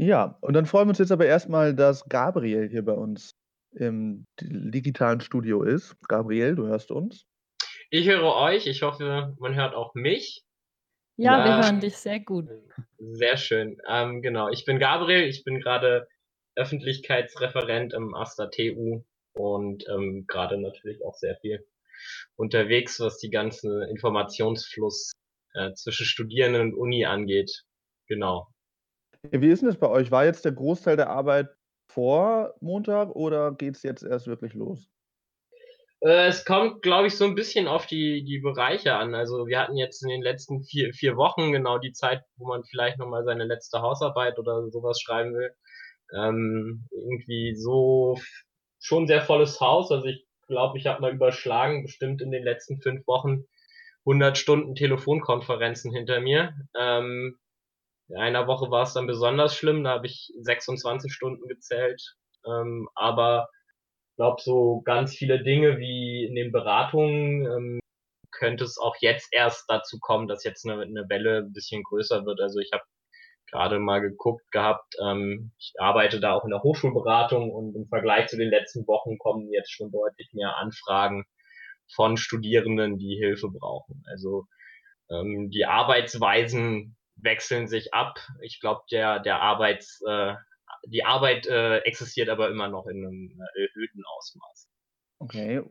Ja, und dann freuen wir uns jetzt aber erst mal, dass Gabriel hier bei uns im di digitalen Studio ist. Gabriel, du hörst uns? Ich höre euch. Ich hoffe, man hört auch mich. Ja, wir hören dich sehr gut. Sehr schön. Ähm, genau, ich bin Gabriel, ich bin gerade Öffentlichkeitsreferent im AStA TU und ähm, gerade natürlich auch sehr viel unterwegs, was die ganze Informationsfluss äh, zwischen Studierenden und Uni angeht. Genau. Wie ist das bei euch? War jetzt der Großteil der Arbeit vor Montag oder geht's jetzt erst wirklich los? Äh, es kommt, glaube ich, so ein bisschen auf die die Bereiche an. Also, wir hatten jetzt in den letzten vier vier Wochen genau die Zeit, wo man vielleicht noch mal seine letzte Hausarbeit oder sowas schreiben will. Ähm, irgendwie so schon sehr volles Haus. Also, ich glaube, ich habe mal überschlagen, bestimmt in den letzten fünf Wochen 100 Stunden Telefonkonferenzen hinter mir. Ähm, in einer Woche war es dann besonders schlimm, da habe ich 26 Stunden gezählt. Ähm, aber ich glaube, so ganz viele Dinge wie in den Beratungen ähm, könnte es auch jetzt erst dazu kommen, dass jetzt eine, eine Welle ein bisschen größer wird. Also ich habe gerade mal geguckt gehabt, ähm, ich arbeite da auch in der Hochschulberatung und im Vergleich zu den letzten Wochen kommen jetzt schon deutlich mehr Anfragen von Studierenden, die Hilfe brauchen. Also ähm, die Arbeitsweisen wechseln sich ab. Ich glaube, der, der Arbeits, äh, die Arbeit äh, existiert aber immer noch in einem äh, erhöhten Ausmaß. Okay.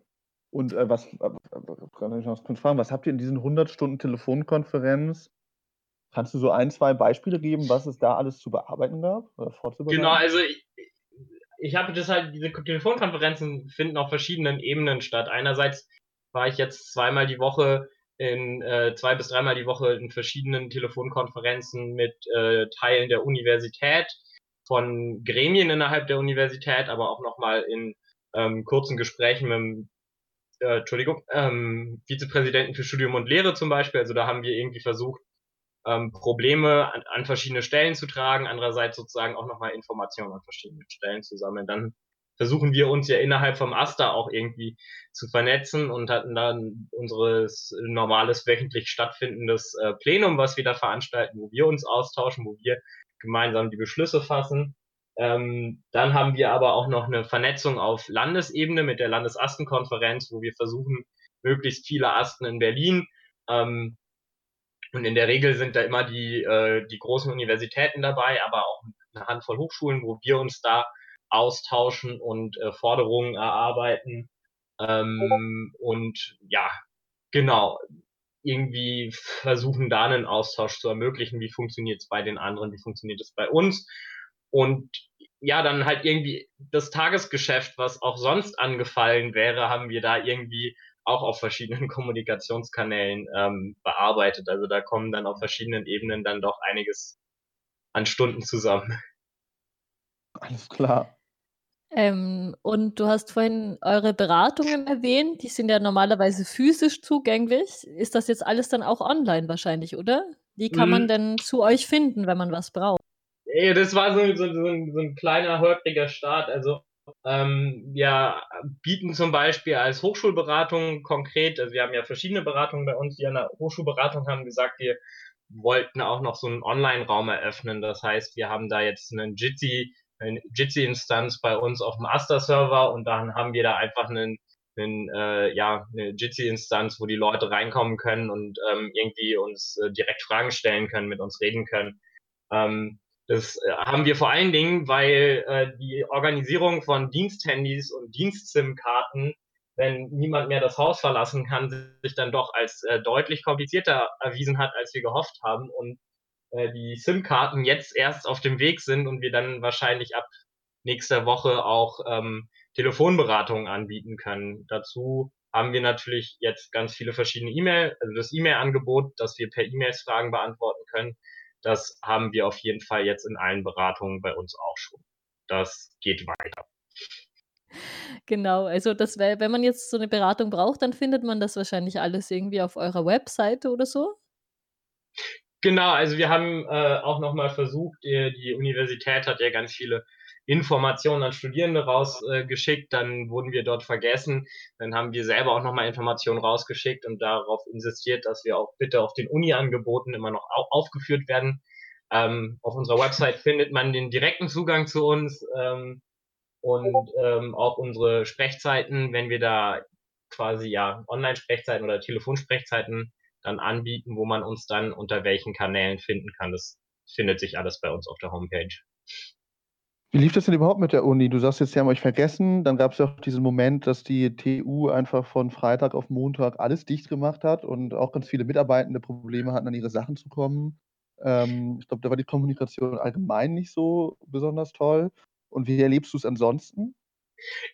Und äh, was, äh, kann ich noch kurz fragen, was habt ihr in diesen 100 Stunden Telefonkonferenz? Kannst du so ein, zwei Beispiele geben, was es da alles zu bearbeiten gab oder vorzubereiten? Genau, also ich, ich habe das halt, diese Telefonkonferenzen finden auf verschiedenen Ebenen statt. Einerseits war ich jetzt zweimal die Woche in äh, zwei bis dreimal die Woche in verschiedenen Telefonkonferenzen mit äh, Teilen der Universität, von Gremien innerhalb der Universität, aber auch nochmal in ähm, kurzen Gesprächen mit dem äh, Entschuldigung, ähm, Vizepräsidenten für Studium und Lehre zum Beispiel. Also da haben wir irgendwie versucht, ähm, Probleme an, an verschiedene Stellen zu tragen, andererseits sozusagen auch nochmal Informationen an verschiedenen Stellen zu sammeln. Dann versuchen wir uns ja innerhalb vom Asta auch irgendwie zu vernetzen und hatten dann unseres normales wöchentlich stattfindendes äh, Plenum, was wir da veranstalten, wo wir uns austauschen, wo wir gemeinsam die Beschlüsse fassen. Ähm, dann haben wir aber auch noch eine Vernetzung auf Landesebene mit der Landesastenkonferenz, wo wir versuchen, möglichst viele Asten in Berlin ähm, und in der Regel sind da immer die, äh, die großen Universitäten dabei, aber auch eine Handvoll Hochschulen, wo wir uns da austauschen und äh, Forderungen erarbeiten. Ähm, und ja, genau, irgendwie versuchen da einen Austausch zu ermöglichen. Wie funktioniert es bei den anderen? Wie funktioniert es bei uns? Und ja, dann halt irgendwie das Tagesgeschäft, was auch sonst angefallen wäre, haben wir da irgendwie auch auf verschiedenen Kommunikationskanälen ähm, bearbeitet. Also da kommen dann auf verschiedenen Ebenen dann doch einiges an Stunden zusammen. Alles klar. Ähm, und du hast vorhin eure Beratungen erwähnt, die sind ja normalerweise physisch zugänglich. Ist das jetzt alles dann auch online wahrscheinlich, oder? Wie kann man mhm. denn zu euch finden, wenn man was braucht? Ja, das war so, so, so, ein, so ein kleiner, holpriger Start. Also ähm, wir bieten zum Beispiel als Hochschulberatung konkret, also wir haben ja verschiedene Beratungen bei uns, die an der Hochschulberatung haben gesagt, wir wollten auch noch so einen Online-Raum eröffnen. Das heißt, wir haben da jetzt einen Jitsi eine Jitsi-Instanz bei uns auf dem Asta-Server und dann haben wir da einfach einen, einen äh, ja, eine Jitsi-Instanz, wo die Leute reinkommen können und ähm, irgendwie uns äh, direkt Fragen stellen können, mit uns reden können. Ähm, das äh, haben wir vor allen Dingen, weil äh, die Organisierung von Diensthandys und Dienst-SIM-Karten, wenn niemand mehr das Haus verlassen kann, sich dann doch als äh, deutlich komplizierter erwiesen hat, als wir gehofft haben. Und äh, die SIM-Karten jetzt erst auf dem Weg sind und wir dann wahrscheinlich ab nächster Woche auch ähm, Telefonberatungen anbieten können. Dazu haben wir natürlich jetzt ganz viele verschiedene E-Mail, also das E-Mail-Angebot, dass wir per E-Mails Fragen beantworten können. Das haben wir auf jeden Fall jetzt in allen Beratungen bei uns auch schon. Das geht weiter. Genau, also das wäre, wenn man jetzt so eine Beratung braucht, dann findet man das wahrscheinlich alles irgendwie auf eurer Webseite oder so? Genau, also wir haben äh, auch nochmal versucht, die, die Universität hat ja ganz viele Informationen an Studierende rausgeschickt, äh, dann wurden wir dort vergessen, dann haben wir selber auch nochmal Informationen rausgeschickt und darauf insistiert, dass wir auch bitte auf den Uni-Angeboten immer noch au aufgeführt werden. Ähm, auf unserer Website findet man den direkten Zugang zu uns ähm, und ähm, auch unsere Sprechzeiten, wenn wir da quasi ja Online-Sprechzeiten oder Telefonsprechzeiten dann anbieten, wo man uns dann unter welchen Kanälen finden kann. Das findet sich alles bei uns auf der Homepage. Wie lief das denn überhaupt mit der Uni? Du sagst jetzt, sie haben euch vergessen. Dann gab es ja auch diesen Moment, dass die TU einfach von Freitag auf Montag alles dicht gemacht hat und auch ganz viele Mitarbeitende Probleme hatten, an ihre Sachen zu kommen. Ähm, ich glaube, da war die Kommunikation allgemein nicht so besonders toll. Und wie erlebst du es ansonsten?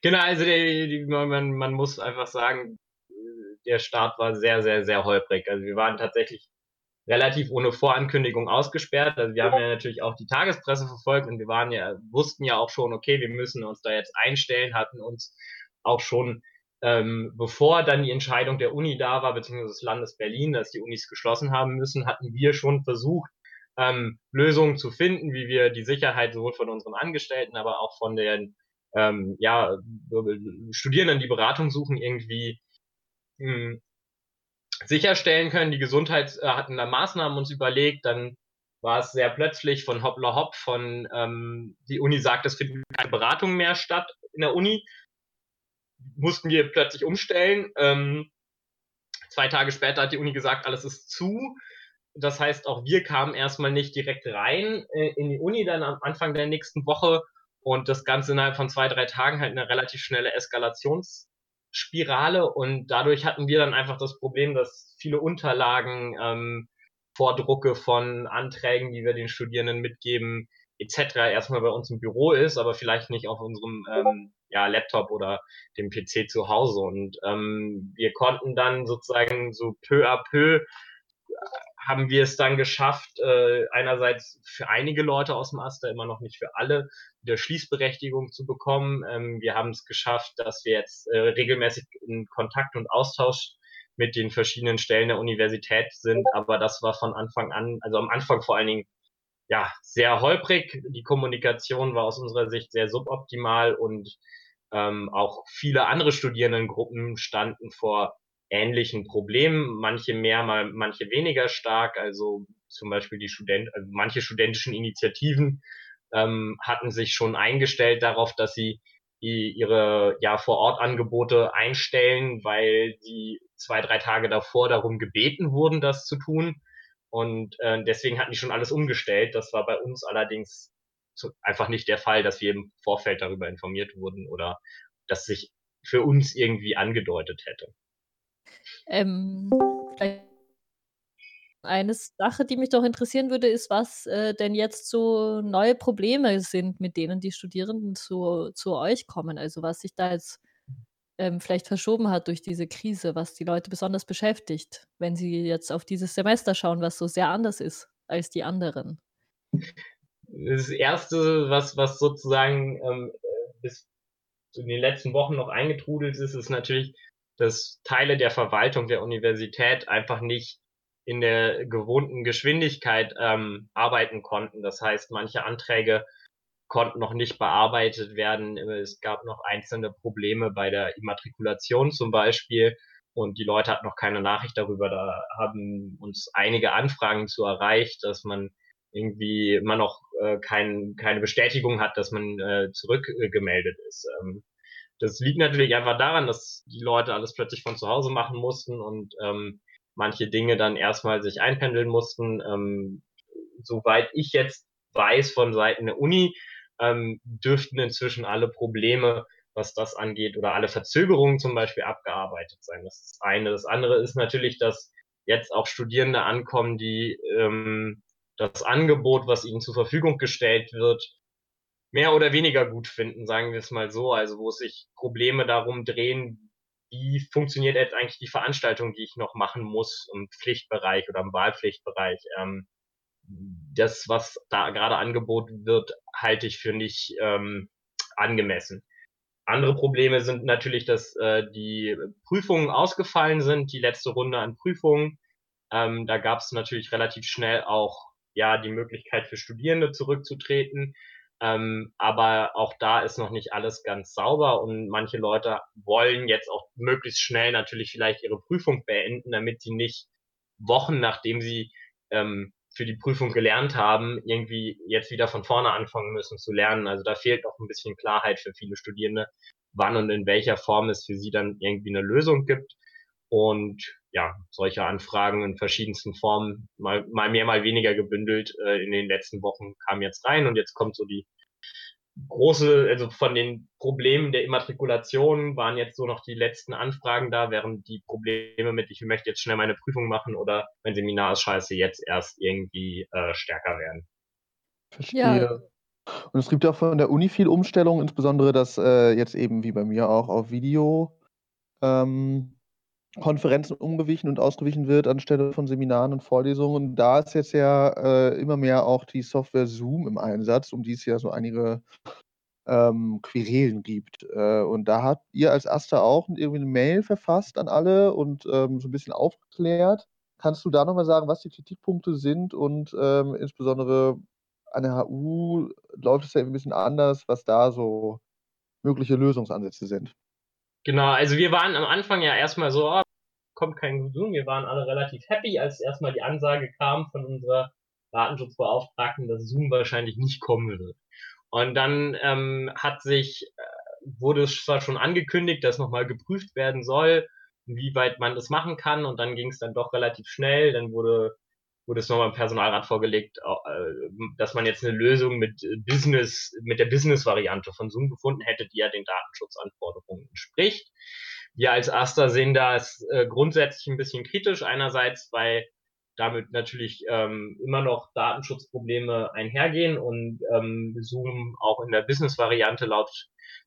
Genau, also die, die, man, man muss einfach sagen, der Start war sehr, sehr, sehr holprig. Also wir waren tatsächlich relativ ohne Vorankündigung ausgesperrt. Also wir haben ja natürlich auch die Tagespresse verfolgt und wir waren ja, wussten ja auch schon, okay, wir müssen uns da jetzt einstellen, hatten uns auch schon, ähm, bevor dann die Entscheidung der Uni da war, beziehungsweise des Landes Berlin, dass die Unis geschlossen haben müssen, hatten wir schon versucht, ähm, Lösungen zu finden, wie wir die Sicherheit sowohl von unseren Angestellten, aber auch von den ähm, ja, Studierenden, die Beratung suchen, irgendwie hm, sicherstellen können. Die Gesundheit äh, hatten da Maßnahmen uns überlegt, dann war es sehr plötzlich von hoppla hopp, von ähm, die Uni sagt, es finden keine Beratungen mehr statt in der Uni. Mussten wir plötzlich umstellen. Ähm, zwei Tage später hat die Uni gesagt, alles ist zu. Das heißt, auch wir kamen erstmal nicht direkt rein äh, in die Uni, dann am Anfang der nächsten Woche und das Ganze innerhalb von zwei, drei Tagen halt eine relativ schnelle Eskalations- Spirale und dadurch hatten wir dann einfach das Problem, dass viele Unterlagen, ähm, Vordrucke von Anträgen, die wir den Studierenden mitgeben, etc. erstmal bei uns im Büro ist, aber vielleicht nicht auf unserem ähm, ja, Laptop oder dem PC zu Hause. Und ähm, wir konnten dann sozusagen so peu à peu haben wir es dann geschafft, äh, einerseits für einige Leute aus dem Aster, immer noch nicht für alle, wieder Schließberechtigung zu bekommen. Ähm, wir haben es geschafft, dass wir jetzt äh, regelmäßig in Kontakt und Austausch mit den verschiedenen Stellen der Universität sind, aber das war von Anfang an, also am Anfang vor allen Dingen, ja, sehr holprig. Die Kommunikation war aus unserer Sicht sehr suboptimal und ähm, auch viele andere Studierendengruppen standen vor ähnlichen Problemen, manche mehr, mal manche weniger stark. Also zum Beispiel die Student, also manche studentischen Initiativen ähm, hatten sich schon eingestellt darauf, dass sie die, ihre ja vor Ort Angebote einstellen, weil sie zwei drei Tage davor darum gebeten wurden, das zu tun. Und äh, deswegen hatten die schon alles umgestellt. Das war bei uns allerdings zu, einfach nicht der Fall, dass wir im Vorfeld darüber informiert wurden oder dass sich für uns irgendwie angedeutet hätte. Ähm, eine Sache, die mich doch interessieren würde, ist, was äh, denn jetzt so neue Probleme sind, mit denen die Studierenden zu, zu euch kommen. Also was sich da jetzt ähm, vielleicht verschoben hat durch diese Krise, was die Leute besonders beschäftigt, wenn sie jetzt auf dieses Semester schauen, was so sehr anders ist als die anderen. Das erste, was, was sozusagen ähm, bis in den letzten Wochen noch eingetrudelt ist, ist natürlich dass Teile der Verwaltung der Universität einfach nicht in der gewohnten Geschwindigkeit ähm, arbeiten konnten. Das heißt, manche Anträge konnten noch nicht bearbeitet werden. Es gab noch einzelne Probleme bei der Immatrikulation zum Beispiel und die Leute hatten noch keine Nachricht darüber. Da haben uns einige Anfragen zu erreicht, dass man irgendwie immer noch äh, kein, keine Bestätigung hat, dass man äh, zurückgemeldet ist. Ähm, das liegt natürlich einfach daran, dass die Leute alles plötzlich von zu Hause machen mussten und ähm, manche Dinge dann erstmal sich einpendeln mussten. Ähm, soweit ich jetzt weiß von Seiten der Uni, ähm, dürften inzwischen alle Probleme, was das angeht, oder alle Verzögerungen zum Beispiel abgearbeitet sein. Das ist das eine. Das andere ist natürlich, dass jetzt auch Studierende ankommen, die ähm, das Angebot, was ihnen zur Verfügung gestellt wird, mehr oder weniger gut finden, sagen wir es mal so. Also wo sich Probleme darum drehen, wie funktioniert jetzt eigentlich die Veranstaltung, die ich noch machen muss im Pflichtbereich oder im Wahlpflichtbereich. Ähm, das, was da gerade angeboten wird, halte ich für nicht ähm, angemessen. Andere Probleme sind natürlich, dass äh, die Prüfungen ausgefallen sind, die letzte Runde an Prüfungen. Ähm, da gab es natürlich relativ schnell auch ja die Möglichkeit für Studierende zurückzutreten. Ähm, aber auch da ist noch nicht alles ganz sauber und manche Leute wollen jetzt auch möglichst schnell natürlich vielleicht ihre Prüfung beenden, damit sie nicht Wochen nachdem sie ähm, für die Prüfung gelernt haben, irgendwie jetzt wieder von vorne anfangen müssen zu lernen. Also da fehlt noch ein bisschen Klarheit für viele Studierende, wann und in welcher Form es für sie dann irgendwie eine Lösung gibt. Und ja, solche Anfragen in verschiedensten Formen, mal, mal mehr, mal weniger gebündelt äh, in den letzten Wochen kamen jetzt rein und jetzt kommt so die große, also von den Problemen der Immatrikulation waren jetzt so noch die letzten Anfragen da, während die Probleme mit, ich möchte jetzt schnell meine Prüfung machen oder mein Seminar ist scheiße, jetzt erst irgendwie äh, stärker werden. Verstehe. Ja. Und es gibt ja auch von der Uni viel Umstellung, insbesondere dass äh, jetzt eben wie bei mir auch auf Video ähm, Konferenzen umgewichen und ausgewichen wird anstelle von Seminaren und Vorlesungen. Da ist jetzt ja äh, immer mehr auch die Software Zoom im Einsatz, um die es ja so einige ähm, Querelen gibt. Äh, und da habt ihr als Erster auch irgendwie eine Mail verfasst an alle und ähm, so ein bisschen aufgeklärt. Kannst du da nochmal sagen, was die Kritikpunkte sind und ähm, insbesondere an der HU läuft es ja ein bisschen anders, was da so mögliche Lösungsansätze sind? Genau, also wir waren am Anfang ja erstmal so, oh, kommt kein Zoom. Wir waren alle relativ happy, als erstmal die Ansage kam von unserer Datenschutzbeauftragten, dass Zoom wahrscheinlich nicht kommen wird. Und dann ähm, hat sich, äh, wurde es zwar schon angekündigt, dass nochmal geprüft werden soll, wie weit man das machen kann. Und dann ging es dann doch relativ schnell. Dann wurde, wurde es nochmal im Personalrat vorgelegt, äh, dass man jetzt eine Lösung mit Business, mit der Business-Variante von Zoom gefunden hätte, die ja den Datenschutzanforderungen entspricht. Wir als Aster sehen das äh, grundsätzlich ein bisschen kritisch. Einerseits, weil damit natürlich ähm, immer noch Datenschutzprobleme einhergehen und ähm, Zoom auch in der Business-Variante laut,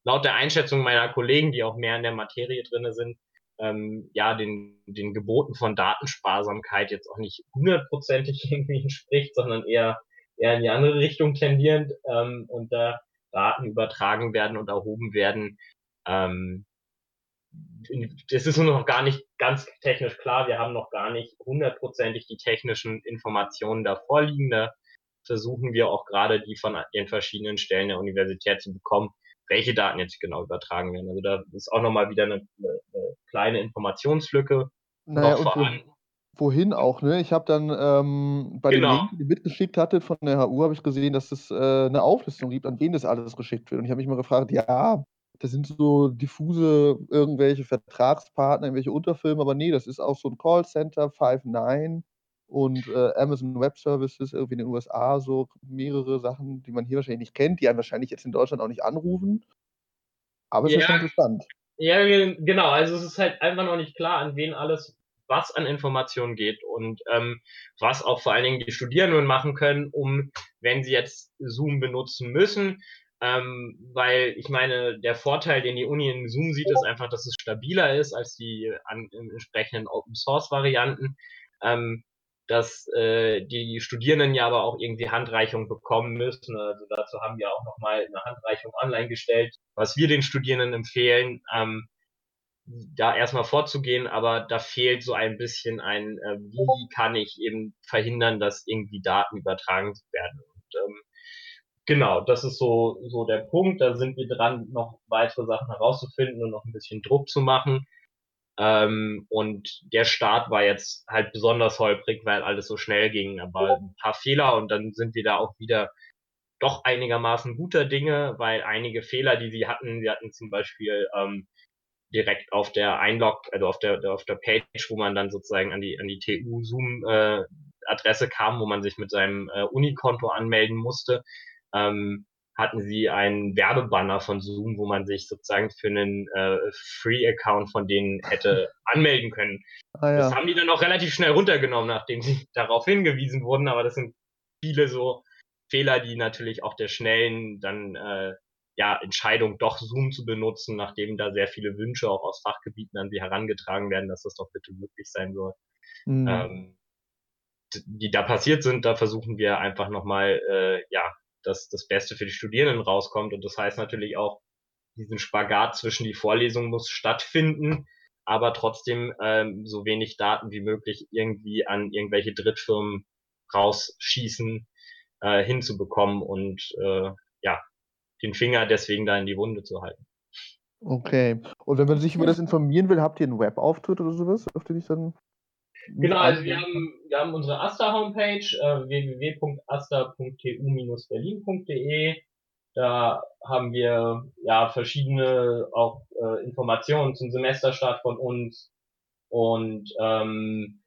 laut der Einschätzung meiner Kollegen, die auch mehr in der Materie drinne sind, ähm, ja, den, den Geboten von Datensparsamkeit jetzt auch nicht hundertprozentig irgendwie entspricht, sondern eher, eher in die andere Richtung tendierend ähm, und da Daten übertragen werden und erhoben werden, ähm, es ist nur noch gar nicht ganz technisch klar. Wir haben noch gar nicht hundertprozentig die technischen Informationen da vorliegen. Da versuchen wir auch gerade die von den verschiedenen Stellen der Universität zu bekommen, welche Daten jetzt genau übertragen werden. Also da ist auch nochmal wieder eine, eine, kleine Informationslücke. Naja, und wo, wohin auch, ne? Ich habe dann ähm, bei genau. den Linken, die mitgeschickt hatte von der HU, habe ich gesehen, dass es äh, eine Auflistung gibt, an wen das alles geschickt wird. Und ich habe mich mal gefragt, ja, das sind so diffuse irgendwelche Vertragspartner, irgendwelche Unterfirmen, aber nee, das ist auch so ein Callcenter, Five9 und äh, Amazon Web Services irgendwie in den USA, so mehrere Sachen, die man hier wahrscheinlich nicht kennt, die einen wahrscheinlich jetzt in Deutschland auch nicht anrufen. Aber es ja, ist schon interessant. Ja, genau. Also es ist halt einfach noch nicht klar, an wen alles was an Informationen geht und ähm, was auch vor allen Dingen die Studierenden machen können, um, wenn sie jetzt Zoom benutzen müssen, ähm, weil ich meine, der Vorteil, den die Uni in Zoom sieht, ist einfach, dass es stabiler ist als die an, entsprechenden Open Source Varianten. Ähm, dass äh, die Studierenden ja aber auch irgendwie Handreichung bekommen müssen. Also dazu haben wir auch nochmal eine Handreichung online gestellt, was wir den Studierenden empfehlen, ähm, da erstmal vorzugehen, aber da fehlt so ein bisschen ein, äh, wie kann ich eben verhindern, dass irgendwie Daten übertragen werden. Und, ähm, Genau, das ist so, so der Punkt. Da sind wir dran, noch weitere Sachen herauszufinden und noch ein bisschen Druck zu machen. Ähm, und der Start war jetzt halt besonders holprig, weil alles so schnell ging. Aber ein paar Fehler und dann sind wir da auch wieder doch einigermaßen guter Dinge, weil einige Fehler, die sie hatten, sie hatten zum Beispiel ähm, direkt auf der Einlog, also auf der, auf der Page, wo man dann sozusagen an die, an die TU-Zoom äh, Adresse kam, wo man sich mit seinem äh, Unikonto anmelden musste, ähm, hatten sie einen Werbebanner von Zoom, wo man sich sozusagen für einen äh, Free-Account von denen hätte anmelden können. Ah, ja. Das haben die dann auch relativ schnell runtergenommen, nachdem sie darauf hingewiesen wurden, aber das sind viele so Fehler, die natürlich auch der schnellen dann äh, ja, Entscheidung, doch Zoom zu benutzen, nachdem da sehr viele Wünsche auch aus Fachgebieten an sie herangetragen werden, dass das doch bitte möglich sein soll. Mhm. Ähm, die da passiert sind, da versuchen wir einfach nochmal, äh, ja, dass das Beste für die Studierenden rauskommt. Und das heißt natürlich auch, diesen Spagat zwischen die Vorlesung muss stattfinden, aber trotzdem ähm, so wenig Daten wie möglich irgendwie an irgendwelche Drittfirmen rausschießen äh, hinzubekommen und äh, ja, den Finger deswegen da in die Wunde zu halten. Okay. Und wenn man sich über das informieren will, habt ihr einen Webauftritt oder sowas, auf den ich dann Genau, also wir haben, wir haben unsere Asta-Homepage äh, www.asta.tu-berlin.de. Da haben wir ja verschiedene auch äh, Informationen zum Semesterstart von uns und ähm,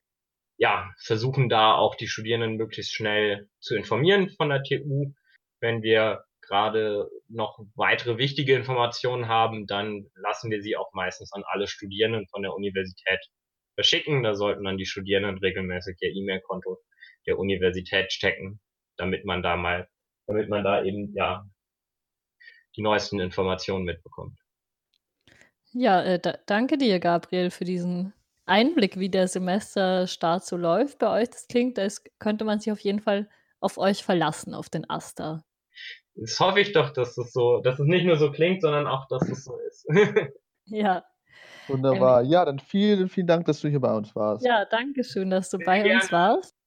ja, versuchen da auch die Studierenden möglichst schnell zu informieren von der TU. Wenn wir gerade noch weitere wichtige Informationen haben, dann lassen wir sie auch meistens an alle Studierenden von der Universität verschicken. Da sollten dann die Studierenden regelmäßig ihr E-Mail-Konto der Universität stecken, damit man da mal, damit man da eben ja die neuesten Informationen mitbekommt. Ja, äh, da, danke dir, Gabriel, für diesen Einblick, wie der Semesterstart so läuft bei euch. Das klingt, als könnte man sich auf jeden Fall auf euch verlassen, auf den Asta. Das hoffe ich doch, dass es so, dass es nicht nur so klingt, sondern auch, dass es so ist. ja. Wunderbar. Ähm, ja, dann vielen, vielen Dank, dass du hier bei uns warst. Ja, danke schön, dass du Sehr bei gerne. uns warst.